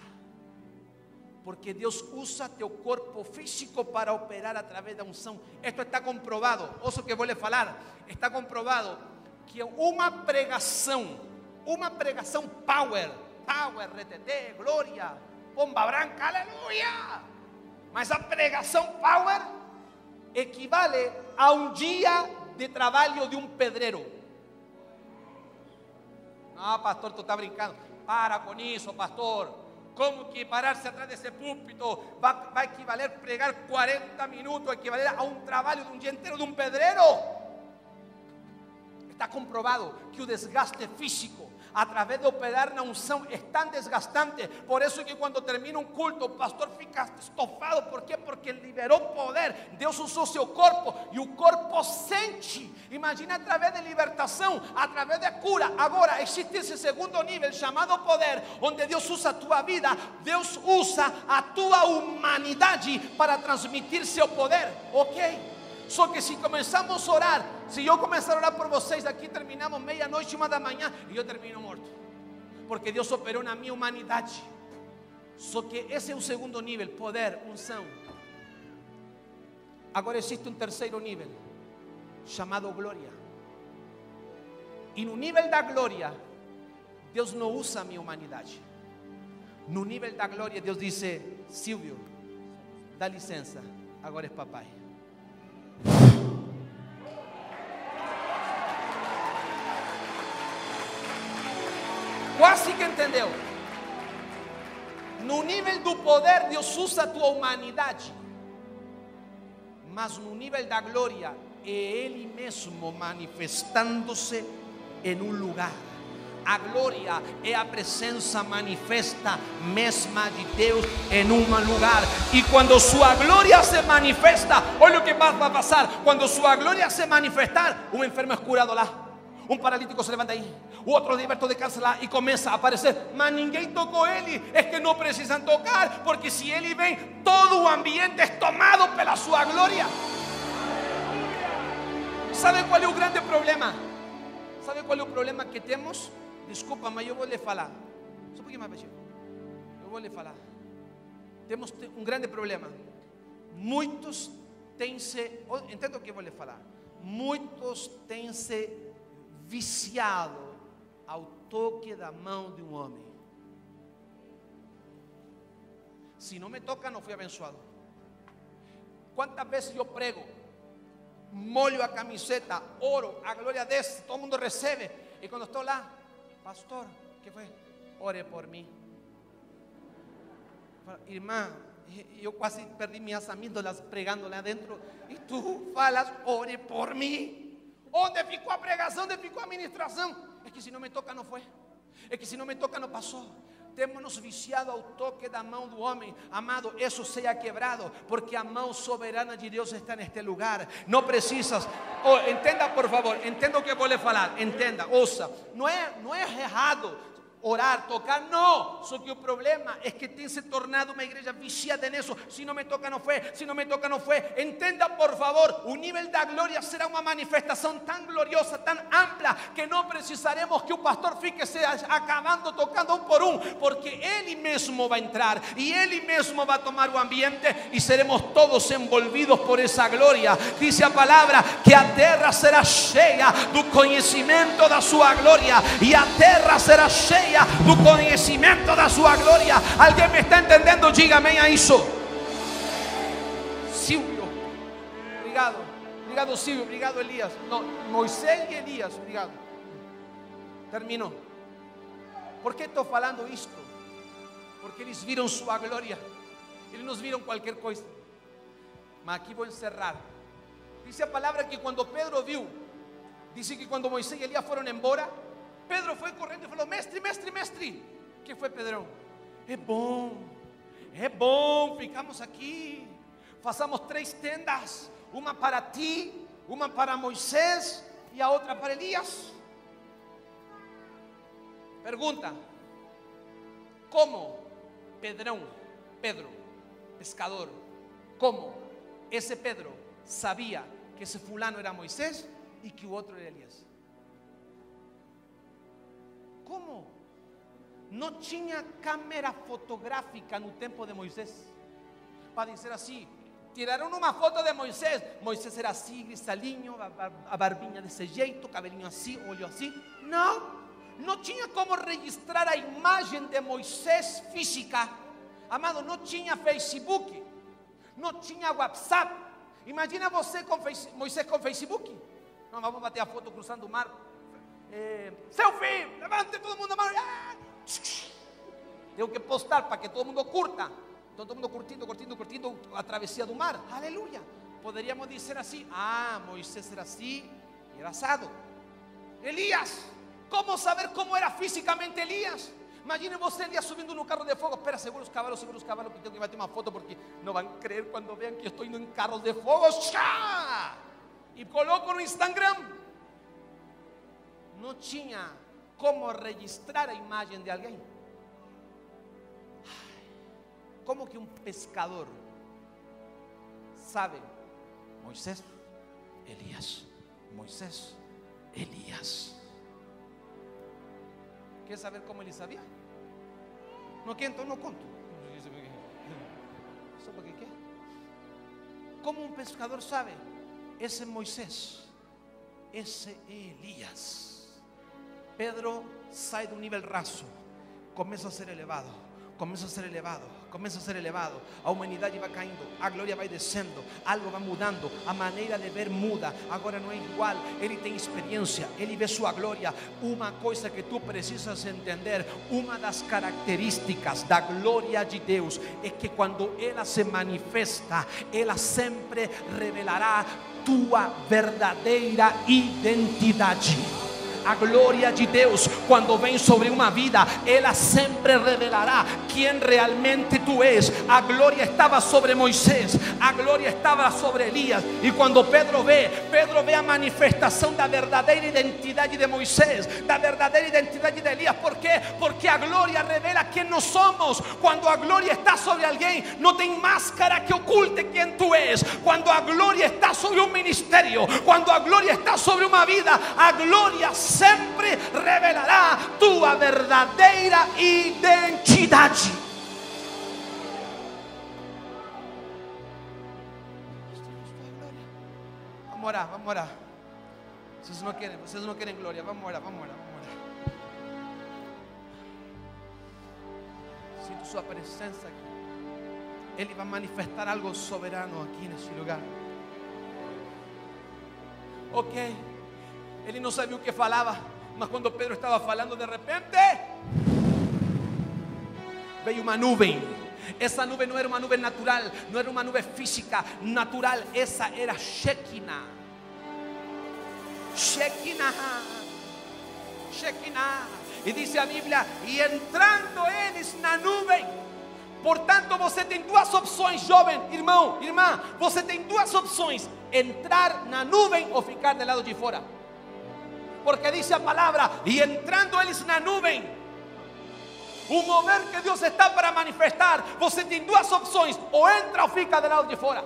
Porque Deus usa teu corpo físico para operar a través da unção. Isto está comprovado. Ouça o que vou lhe falar. Está comprovado que uma pregação, uma pregação power, power, RTT, glória, bomba branca, aleluia. Mas a pregação power equivale a um dia de trabalho de um pedreiro. Não, pastor, tu está brincando. Para com isso, pastor. Como que pararse atrás desse púlpito vai, vai equivaler pregar 40 minutos, equivaler a um trabalho de um dia inteiro de um pedreiro? Está comprovado que o desgaste físico a través de operar na unção é tão desgastante. Por isso que quando termina um culto, o pastor fica estofado. ¿Por quê? Porque liberou poder. Deus usou seu corpo e o corpo sente. Imagina através de libertação, através de cura. Agora existe esse segundo nível chamado poder, onde Deus usa a tua vida, Deus usa a tua humanidade para transmitir seu poder. Ok? Só que se começamos a orar, se eu começar a orar por vocês, aqui terminamos meia-noite, uma da manhã, e eu termino morto. Porque Deus operou na minha humanidade. Só que esse é o segundo nível, poder, unção. Agora existe um terceiro nível, chamado glória. E no nível da glória, Deus não usa a minha humanidade. No nível da glória, Deus diz: Silvio, dá licença, agora é papai. Quase que entendeu. No nível do poder, Deus usa a tua humanidade. Mas no nível da glória, é Ele mesmo manifestando-se em um lugar. A glória é a presença manifesta mesma de Deus em um lugar. E quando sua glória se manifesta, olha o que vai passar. Quando sua glória se manifestar, um enfermo é curado lá, um paralítico se levanta aí, o outro liberto de cárcel lá e a aparecer. Mas ninguém tocou ele. É que não precisam tocar, porque se ele vem, todo o ambiente é tomado pela sua glória. Sabe qual é o grande problema? Sabe qual é o problema que temos? Desculpa, mas eu vou lhe falar. Só um pouquinho mais baixinho. Eu vou lhe falar. Temos um grande problema. Muitos têm se. Entendo o que eu vou lhe falar. Muitos têm se viciado ao toque da mão de um homem. Se não me toca, não fui abençoado. Quantas vezes eu prego? molho a camiseta, oro, a glória desce, todo mundo recebe. E quando estou lá, pastor, que foi? Ore por mim. Irmã, eu quase perdi minhas amígdalas pregando lá dentro. E tu falas, ore por mim. Onde ficou a pregação? Onde ficou a ministração? É que se não me toca, não foi. É que se não me toca, não passou temos viciado ao toque da mão do homem. Amado, isso seja quebrado, porque a mão soberana de Deus está neste lugar. Não precisas. Oh, entenda, por favor, entenda o que vou lhe falar. Entenda, ouça. Não é, não é errado orar, tocar, no. Só que o problema é que tem se tornado uma igreja viciada nisso. Se não me toca, não foi. Se não me toca, não foi. Entenda, por favor, o nível da glória será uma manifestação tão gloriosa, tão ampla, que não precisaremos que o pastor fique acabando tocando um por um, porque ele mesmo vai entrar e ele mesmo vai tomar o ambiente e seremos todos envolvidos por essa glória. Dice a palavra que a terra será cheia do conhecimento da sua glória e a terra será cheia do conhecimento da sua glória. Alguém me está entendendo? Diga a isso. Silvio, obrigado. Obrigado, Silvio. Obrigado, Elias. No, Moisés e Elias, obrigado. Terminou. Por que estou falando isto? Porque eles viram sua glória. Eles nos viram qualquer coisa. Mas aqui vou encerrar. Dice a palavra que quando Pedro viu, dice que quando Moisés e Elias foram embora, Pedro foi correndo e falou: Mestre, mestre, mestre. que foi, Pedrão? É bom, é bom, ficamos aqui. Façamos três tendas: uma para ti, uma para Moisés e a outra para Elias. Pergunta: Como Pedrão, Pedro, pescador, como esse Pedro sabia que esse fulano era Moisés e que o outro era Elias? Como? Não tinha câmera fotográfica no tempo de Moisés. Para dizer assim, tiraram uma foto de Moisés. Moisés era assim, grisalinho, a barbinha desse jeito, cabelinho assim, olho assim. Não, não tinha como registrar a imagem de Moisés física. Amado, não tinha Facebook, não tinha WhatsApp. Imagina você com Moisés com Facebook. Não, vamos bater a foto cruzando o mar. É, selfie, levante todo mundo a mão. Ah! Tenho que postar para que todo mundo curta. Todo mundo curtindo, curtindo, curtindo a travessia do mar. Aleluia. Poderíamos dizer assim: Ah, Moisés era assim e era assado. Elias, como saber como era fisicamente Elias? Imagine você Elias subindo no carro de fogo. Espera, segura os cavalos, segura os cavalos, que tenho que bater uma foto porque não vão crer quando vean que estou indo em carros de fogo. E coloco no Instagram não tinha como registrar a imagem de alguém. Como que um pescador sabe? Moisés, Elias, Moisés, Elias. Quer saber como ele sabia? Não quer, então não conto. Quer. Como um pescador sabe? Esse é Moisés, esse é Elias. Pedro sai de un nivel raso, comienza a ser elevado, comienza a ser elevado, comienza a ser elevado. A humanidade vai caindo, a glória vai descendo, algo vai mudando, a maneira de ver muda. Agora não é igual, ele tem experiência, ele vê sua glória. Uma coisa que tu precisas entender, uma das características da glória de Deus é que quando ela se manifesta, ela sempre revelará tua verdadeira identidade a glória de Deus, quando vem sobre uma vida, ela sempre revelará quem realmente tu és. A glória estava sobre Moisés, a glória estava sobre Elias, e quando Pedro vê, Pedro vê a manifestação da verdadeira identidade de Moisés, da verdadeira identidade de Elias. Por quê? Porque a glória revela quem nós somos. Quando a glória está sobre alguém, não tem máscara que oculte quem tu és. Quando a glória está sobre um ministério, quando a glória está sobre uma vida, a glória sempre revelará tua verdadeira identidade. Vamos orar, vamos orar. Vocês não querem, vocês não querem glória. Vamos orar, vamos orar, vamos orar. Sinto sua presença aqui. Ele vai manifestar algo soberano aqui nesse lugar. Ok. Ele não sabia o que falava, mas quando Pedro estava falando, de repente veio uma nuvem. Essa nuvem não era uma nuvem natural, não era uma nuvem física, natural. Essa era Shekinah. Shekinah. Shekinah. E diz a Bíblia: e entrando eles na nuvem. Portanto, você tem duas opções, jovem, irmão, irmã. Você tem duas opções: entrar na nuvem ou ficar do lado de fora. Porque dice a palavra, e entrando eles na nuvem, o mover que Deus está para manifestar, você tem duas opções: ou entra ou fica do lado de fora.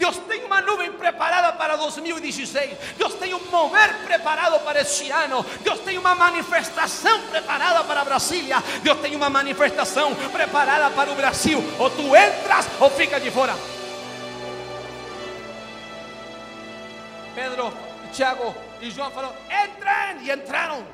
Deus tem uma nuvem preparada para 2016. Deus tem um mover preparado para este ano. Deus tem uma manifestação preparada para Brasília. Deus tem uma manifestação preparada para o Brasil. Ou tu entras ou fica de fora. Pedro, Tiago e João falaram: entrem, e entraram.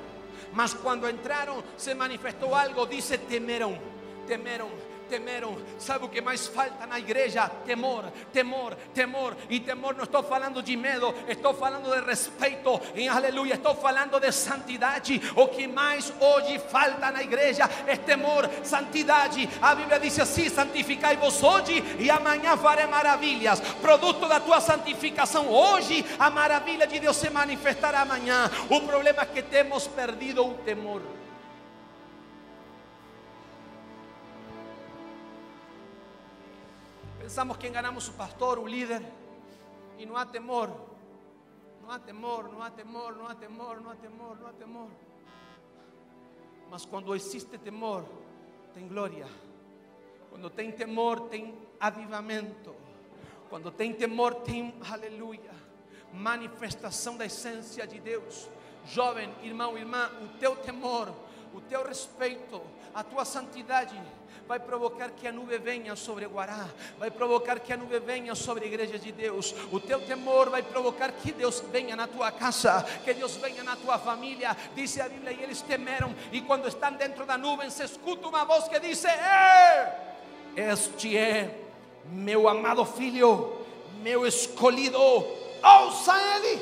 Mas quando entraram, se manifestou algo, dice: temeram, temeram temeram. Sabe o que mais falta na igreja? Temor, temor, temor. E temor não estou falando de medo, estou falando de respeito. E aleluia, estou falando de santidade. O que mais hoje falta na igreja é temor, santidade. A Bíblia diz assim: santificai-vos hoje e amanhã farei maravilhas. Produto da tua santificação hoje, a maravilha de Deus se manifestará amanhã. O problema é que temos perdido o temor. Pensamos que enganamos o pastor, o líder, e não há temor. Não há temor, não há temor, não há temor, não há temor, não há temor. Mas quando existe temor, tem glória. Quando tem temor, tem avivamento. Quando tem temor, tem aleluia. Manifestação da essência de Deus. Jovem, irmão, irmã, o teu temor, o teu respeito, a tua santidade vai provocar que a nuvem venha sobre Guará, vai provocar que a nuvem venha sobre a igreja de Deus. O teu temor vai provocar que Deus venha na tua casa, que Deus venha na tua família. Diz a Bíblia, e eles temeram, e quando estão dentro da nuvem, se escuta uma voz que diz: Este é meu amado filho, meu escolhido, ouça ele.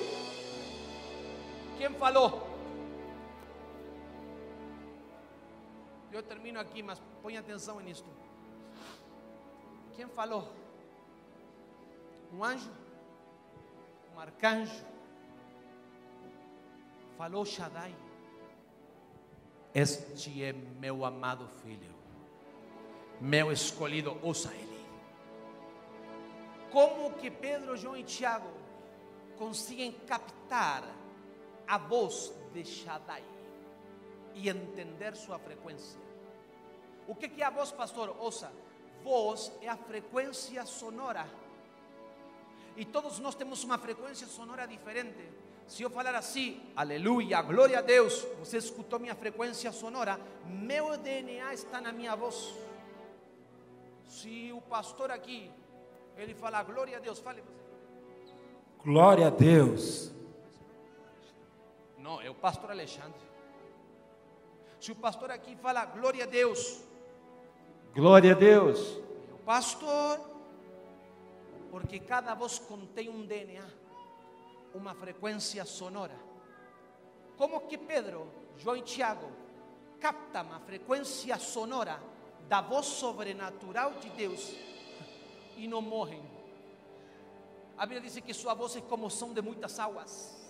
Quem falou? Eu termino aqui, mas põe atenção nisto. Quem falou? Um anjo? Um arcanjo? Falou Shaddai. Este é meu amado filho, meu escolhido, ouça ele. Como que Pedro, João e Tiago conseguem captar a voz de Shaddai e entender sua frequência? O que é a voz, pastor? Ouça, voz é a frequência sonora. E todos nós temos uma frequência sonora diferente. Se eu falar assim, aleluia, glória a Deus, você escutou minha frequência sonora, meu DNA está na minha voz. Se o pastor aqui, ele falar glória a Deus, fale você. Glória a Deus. Não, é o pastor Alexandre. Se o pastor aqui fala glória a Deus, Glória a Deus. Pastor, porque cada voz contém um DNA, uma frequência sonora. Como que Pedro, João e Tiago captam a frequência sonora da voz sobrenatural de Deus e não morrem? A Bíblia diz que sua voz é como som de muitas águas.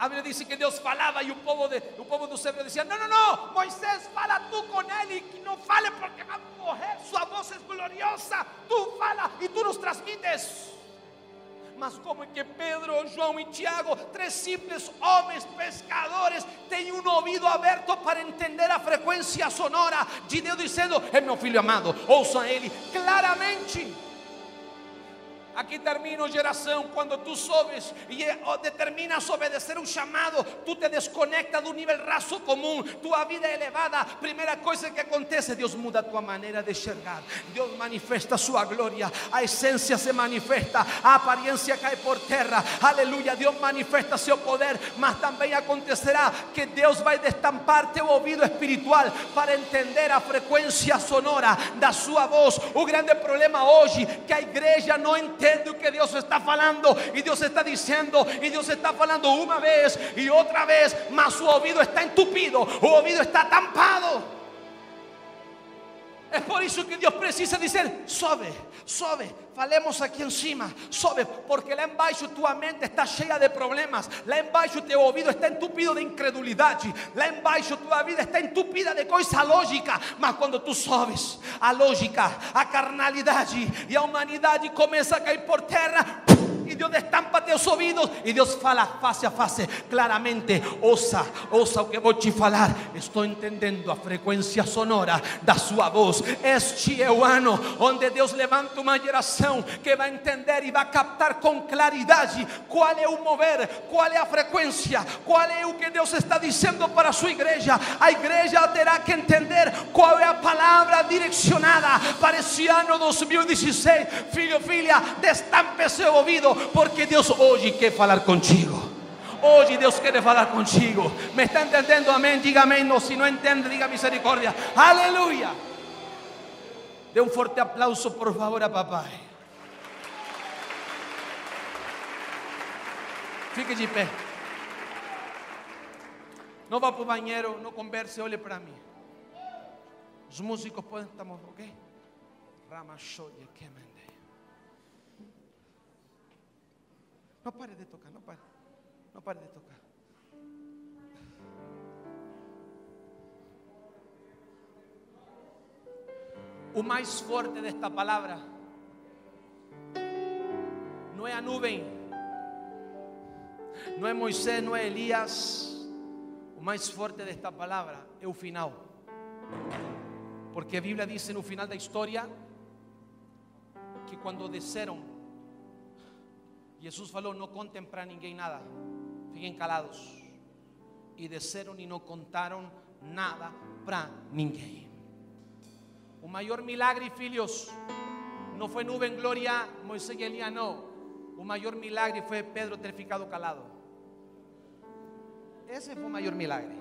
A Bíblia dice que Deus falava e o povo, de, o povo do céu dizia: Não, não, não, Moisés, fala tu com ele e que não fale porque vai morrer. Sua voz é gloriosa. Tu fala e tu nos transmites. Mas como é que Pedro, João e Tiago, três simples homens pescadores, têm um ouvido aberto para entender a frequência sonora de Deus dizendo: É meu filho amado, ouça ele claramente. Aqui termina geração. Quando tu sobes e determinas obedecer um chamado, tu te desconectas do nível raso comum. Tua vida elevada. Primeira coisa que acontece: Deus muda tua maneira de enxergar. Deus manifesta sua glória. A essência se manifesta. A aparência cai por terra. Aleluia. Deus manifesta seu poder. Mas também acontecerá que Deus vai destampar teu ouvido espiritual para entender a frequência sonora da sua voz. O grande problema hoje que a igreja não entende entende o que Deus está falando e Deus está dizendo e Deus está falando uma vez e outra vez, mas o ouvido está entupido, o ouvido está tampado. É por isso que Deus precisa dizer: sobe, sobe, falemos aqui em cima, sobe, porque lá embaixo tua mente está cheia de problemas, lá embaixo teu ouvido está entupido de incredulidade, lá embaixo tua vida está entupida de coisa lógica, mas quando tu sobes, a lógica, a carnalidade e a humanidade começa a cair por terra. Y Dios destampa tus oídos y Dios fala face a face claramente. Osa, osa o que vou te falar. Estou entendendo a frequência sonora da sua voz. Este é o ano onde Deus levanta uma geração que vai entender e vai captar com claridade qual é o mover, qual é a frequência, qual é o que Deus está dizendo para a sua igreja. A igreja terá que entender qual é a palavra direcionada para esse ano 2016. Filho, filha, destampe seu ouvido porque Deus hoje quer falar contigo. Hoje Deus quer falar contigo. ¿Me está entendendo? Amém? Diga. No, se não entende, diga misericórdia. Aleluia. Dê um forte aplauso, por favor, a papai. Fique de pé. Não vá para o banheiro, não converse, olhe para mim. Os músicos podem, estamos, ok? Ramashoye, que No pare de tocar, no pare. No de tocar. O mais forte desta palavra não é a nuvem, não é Moisés, não é Elias. O mais forte desta palavra é o final. Porque a Bíblia diz no final da história que quando desceram Jesús falou: Não contem para ninguém nada, fiquem calados. E desceram e não contaram nada para ninguém. O maior milagre, filhos, não foi nuvem, glória, Moisés e Elias, não. O maior milagre foi Pedro ter ficado calado. Esse foi o maior milagre.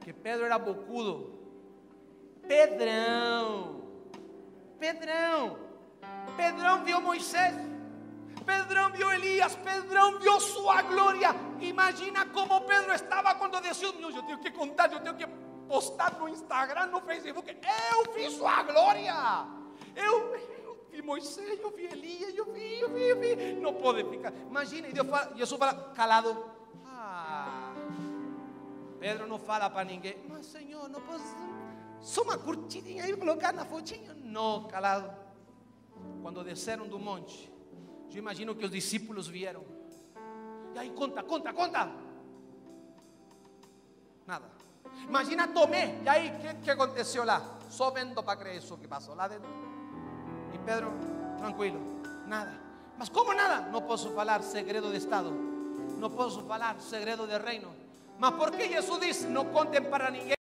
Que Pedro era bocudo. Pedrão, Pedrão, Pedrão viu Moisés. Pedrão viu Elias, Pedrão viu sua glória. Imagina como Pedro estava quando desceu. Não, eu tenho que contar, eu tenho que postar no Instagram, no Facebook. Eu vi sua glória. Eu, eu vi Moisés, eu vi Elias, eu vi, eu vi, eu vi. Não pode ficar. Imagina, e Deus fala, Jesus fala, calado. Ah, Pedro não fala para ninguém. Mas Senhor, não posso. Só uma curtidinha aí colocar na fotinha. Não, calado. Quando desceram do monte, eu imagino que os discípulos vieram. E aí, conta, conta, conta. Nada. Imagina Tomé. Aí, o que, que aconteceu lá? Só vendo para crer isso que passou lá dentro. E Pedro, tranquilo. Nada. Mas como nada? Não posso falar segredo de Estado. Não posso falar segredo de reino. Mas por que Jesus diz: Não contem para ninguém?